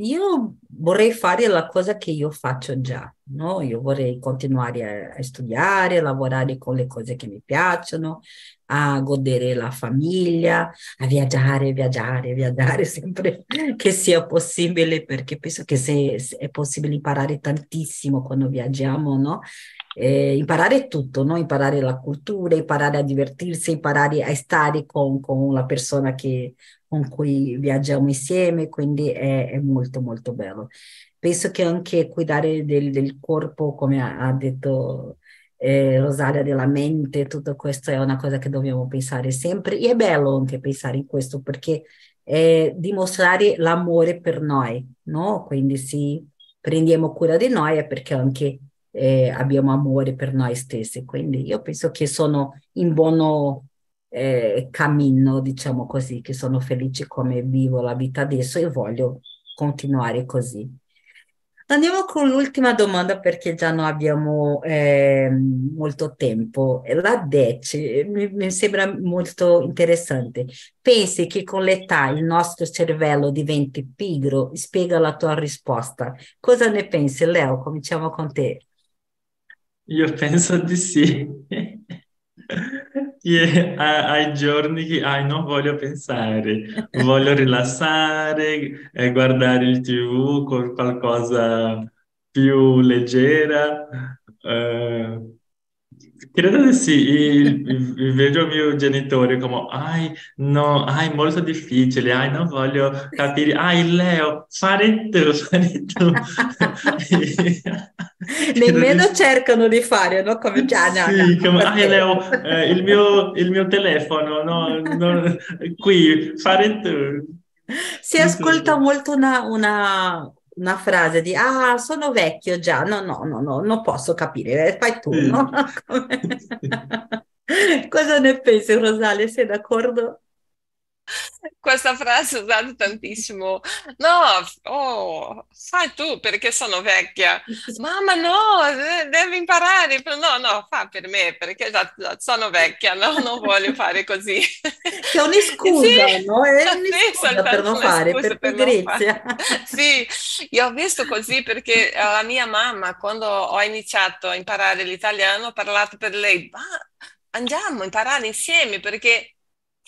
[SPEAKER 2] Io vorrei fare la cosa che io faccio già, no? Io vorrei continuare a, a studiare, a lavorare con le cose che mi piacciono, a godere la famiglia, a viaggiare, viaggiare, [LAUGHS] viaggiare sempre che sia possibile, perché penso che se, se è possibile imparare tantissimo quando viaggiamo, no? Eh, imparare tutto, no? imparare la cultura, imparare a divertirsi, imparare a stare con, con la persona che, con cui viaggiamo insieme, quindi è, è molto molto bello. Penso che anche cuidare del, del corpo, come ha, ha detto eh, Rosalia, della mente, tutto questo è una cosa che dobbiamo pensare sempre e è bello anche pensare in questo perché è dimostrare l'amore per noi, no? Quindi se prendiamo cura di noi è perché anche eh, abbiamo amore per noi stessi. Quindi io penso che sono in buono eh, cammino, diciamo così, che sono felice come vivo la vita adesso e voglio continuare così. Andiamo con l'ultima domanda perché già non abbiamo eh, molto tempo. La DEC mi, mi, sembra molto interessante. Pensi che con l'età il nostro cervello diventi pigro? Spiega la tua risposta. Cosa ne pensi, Leo? Cominciamo con te.
[SPEAKER 3] Io penso di sì. Che hai giorni che ah, non voglio pensare, voglio rilassare, e guardare il TV con qualcosa più leggera. Eh, Credo di sì, il- il- vedo il mio genitore come, ai, no, ai, molto difficile, ai, non voglio capire, ai, Leo, fare tu, [LAUGHS] fare tu. [LAUGHS]
[SPEAKER 2] Nemmeno di... cercano di fare, no? Come già,
[SPEAKER 3] sì, come, ai, Leo, eh, il mio, il mio telefono, no, no, qui, fare tu.
[SPEAKER 2] Si ascolta molto una, una, una frase di ah, sono vecchio già, no, no, no, no, non posso capire, fai tu, no? [LAUGHS] [LAUGHS] Cosa ne pensi, Rosalia? Sei d'accordo?
[SPEAKER 4] Questa frase è usata tantissimo. No, oh, fai tu perché sono vecchia. Mamma, no, devi imparare. No, no, fa per me perché già, sono vecchia, no, non voglio fare così.
[SPEAKER 2] È un'escusa, sì, no? È un'escusa per non fare, per pigrizia.
[SPEAKER 4] Sì, io ho visto così perché la mia mamma, quando ho iniziato a imparare l'italiano, ho parlato per lei, ma andiamo a imparare insieme perché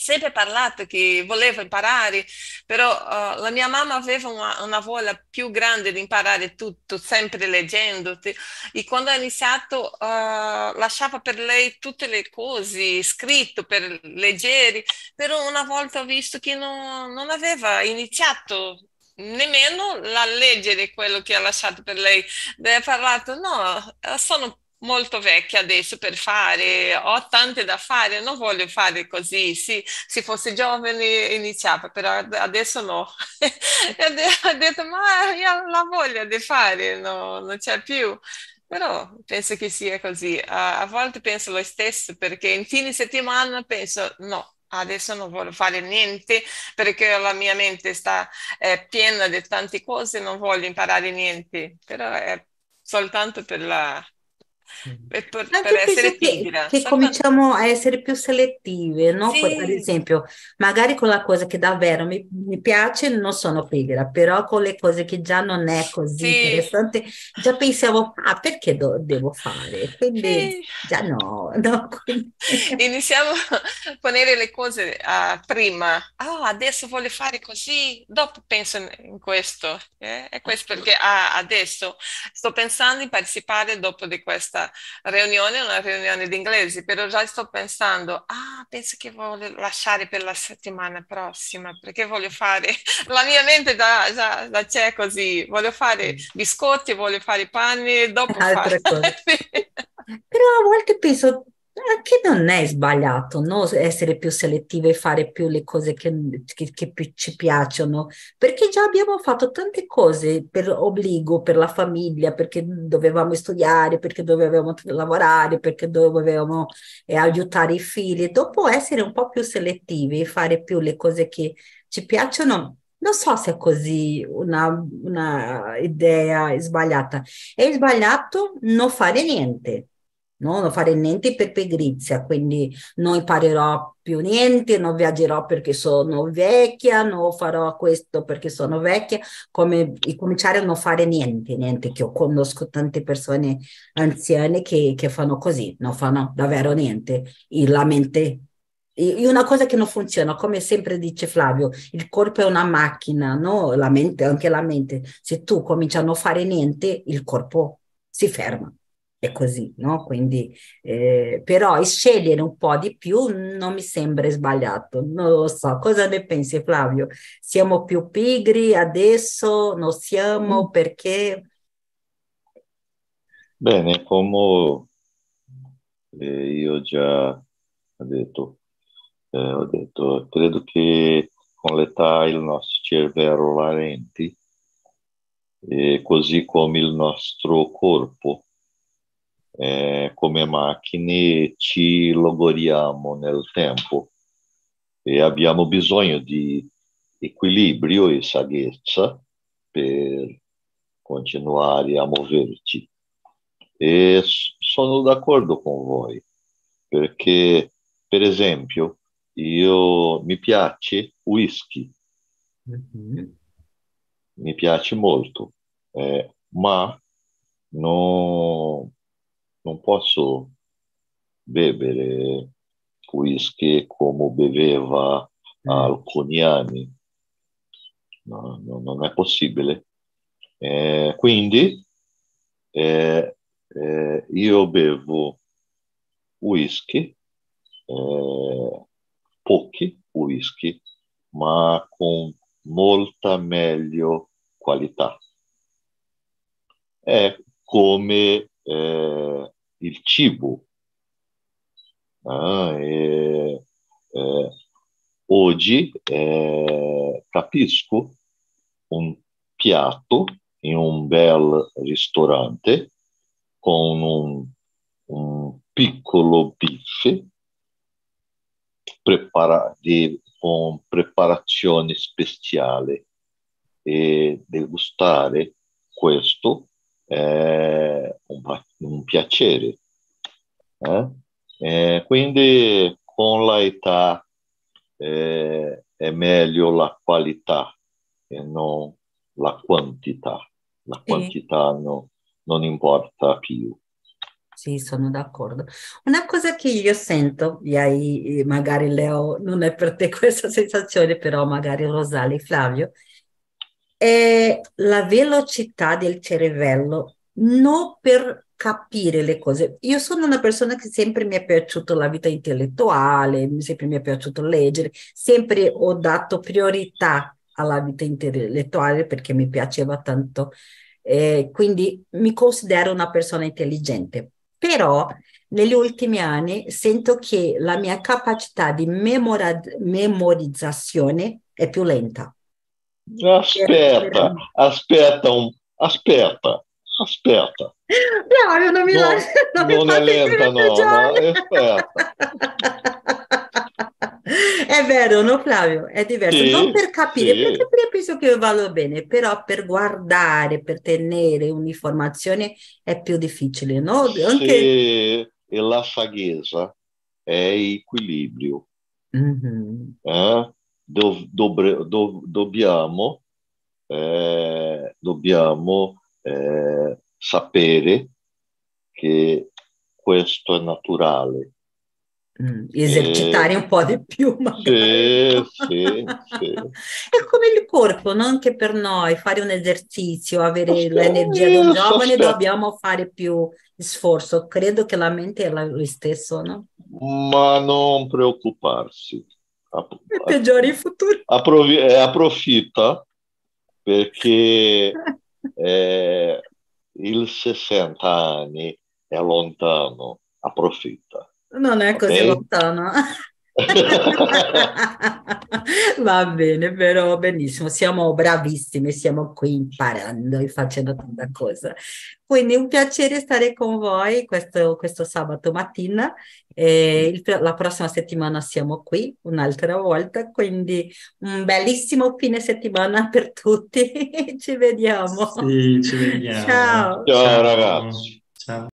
[SPEAKER 4] sempre parlato che voleva imparare, però uh, la mia mamma aveva una, una, voglia più grande di imparare tutto, sempre leggendo. E quando ha iniziato, uh, lasciava per lei tutte le cose scritte per leggere, però una volta ho visto che non, non aveva iniziato nemmeno a leggere quello che ha lasciato per lei. Ha parlato, no, sono molto vecchia adesso per fare, ho tante da fare, non voglio fare così, sì, se fosse giovane iniziava, però adesso no. [LAUGHS] ha detto, ma io la voglia di fare, no, non c'è più. Però penso che sia così. A, volte penso lo stesso perché in fine settimana penso, no, adesso non voglio fare niente perché la mia mente sta è piena di tante cose, non voglio imparare niente, però è soltanto per la, per, per, per essere
[SPEAKER 2] pigra. Che, che cominciamo a essere più selettive, no? Sì. Ad esempio, magari con la cosa che davvero mi, mi, piace non sono pigra, però con le cose che già non è così sì. interessante, già pensavo, ah, perché do, devo fare? Quindi sì. già no. no? Quindi... [LAUGHS]
[SPEAKER 4] Iniziamo a ponere le cose uh, prima. Oh, adesso voglio fare così, dopo penso in questo. Eh? È questo perché ah, adesso sto pensando in partecipare dopo di questa riunione, una riunione di inglese, però già sto pensando, ah, penso che voglio lasciare per la settimana prossima, perché voglio fare, [LAUGHS] la mia mente già, già, già c'è così, voglio fare biscotti, voglio fare panni, dopo
[SPEAKER 2] Altre
[SPEAKER 4] fare...
[SPEAKER 2] cose. [LAUGHS] Però a volte penso che non è sbagliato, no? Essere più selettivi e fare più le cose che, che, che ci piacciono, perché già abbiamo fatto tante cose per obbligo, per la famiglia, perché dovevamo studiare, perché dovevamo lavorare, perché dovevamo eh, aiutare i figli. Dopo essere un po' più selettivi e fare più le cose che ci piacciono, non so se è così una, una idea sbagliata. È sbagliato non fare niente? Non fare niente per pigrizia, quindi non imparerò più niente, non viaggerò perché sono vecchia, non farò questo perché sono vecchia, come cominciare a non fare niente, niente, che io conosco tante persone anziane che, che fanno così, non fanno davvero niente, e la mente una cosa che non funziona, come sempre dice Flavio, il corpo è una macchina, no? La mente, anche la mente. Se tu cominci a non fare niente, il corpo si ferma è così, no? Quindi, eh, però scegliere un po' di più non mi sembra sbagliato, non lo so. Cosa ne pensi Flavio? Siamo più pigri adesso? Non siamo? Mm. Perché?
[SPEAKER 1] Bene, come eh, io già ho detto, eh, ho detto, credo che con l'età il nostro cervello rallenti, così come il nostro corpo eh, come macchine ci logoriamo nel tempo e abbiamo bisogno di equilibrio e saggezza per continuare a muoverci. E sono d'accordo con voi, perché, per esempio, io mi piace whisky, mm-hmm. mi piace molto, eh, ma non, non posso bere whisky come beveva mm. alcuni anni. No, no, non è possibile. Eh, quindi eh, eh, io bevo whisky, eh, pochi whisky, ma con molta meglio qualità. È come eh, il cibo. Ah, e, eh, oggi eh, capisco un piatto in un bel ristorante con un, un piccolo bife prepara- di, con preparazione speciale e degustare questo è un, un piacere. Eh? Eh, quindi con l'età eh, è meglio la qualità e non la quantità. La quantità no, non importa più.
[SPEAKER 2] Sì, sono d'accordo. Una cosa che io sento, e hai, magari Leo, non è per te questa [LAUGHS] sensazione, però magari Rosale Flavio, è la velocità del cervello, non per capire le cose. Io sono una persona che sempre mi è piaciuta la vita intellettuale, sempre mi è piaciuto leggere, sempre ho dato priorità alla vita intellettuale perché mi piaceva tanto. Eh, quindi mi considero una persona intelligente, però negli ultimi anni sento che la mia capacità di memorizzazione è più lenta.
[SPEAKER 1] Aspetta, aspetta, un, aspetta, aspetta.
[SPEAKER 2] Io non mi
[SPEAKER 1] no,
[SPEAKER 2] lascio.
[SPEAKER 1] Non, non è lenta, no, no, aspetta.
[SPEAKER 2] È vero, no Flavio? È diverso. Sì, non per capire, sì. perché penso che vada bene, però per guardare, per tenere un'informazione è più difficile, no?
[SPEAKER 1] Anche... Sì, e la saggezza è equilibrio. Mm-hmm. Eh? Do, dobre, do, dobbiamo, eh, dobbiamo eh, sapere che questo è naturale.
[SPEAKER 2] Mm, esercitare eh, un po' di più [LAUGHS]
[SPEAKER 1] magari. Sì, sì, sì.
[SPEAKER 2] È come il corpo, non anche per noi, fare un esercizio, avere aspetta, l'energia di un giovane, aspetta. dobbiamo fare più sforzo. Credo che la mente è lo stesso, no?
[SPEAKER 1] Ma non preoccuparsi
[SPEAKER 2] e peggiori in futuro.
[SPEAKER 1] Approvi- eh, approfitta perché eh, il 60 anni è lontano, approfitta.
[SPEAKER 2] Non è così
[SPEAKER 1] Ok?
[SPEAKER 2] lontano. [LAUGHS] Va bene, però benissimo, siamo bravissimi, siamo qui imparando e facendo tanta cosa. Quindi un piacere stare con voi questo, questo sabato mattina. E il- la prossima settimana siamo qui un'altra volta, quindi un bellissimo fine settimana per tutti. [LAUGHS] Ci vediamo.
[SPEAKER 3] Sì, ci vediamo.
[SPEAKER 2] Ciao.
[SPEAKER 1] Ciao ragazzi.
[SPEAKER 3] Ciao.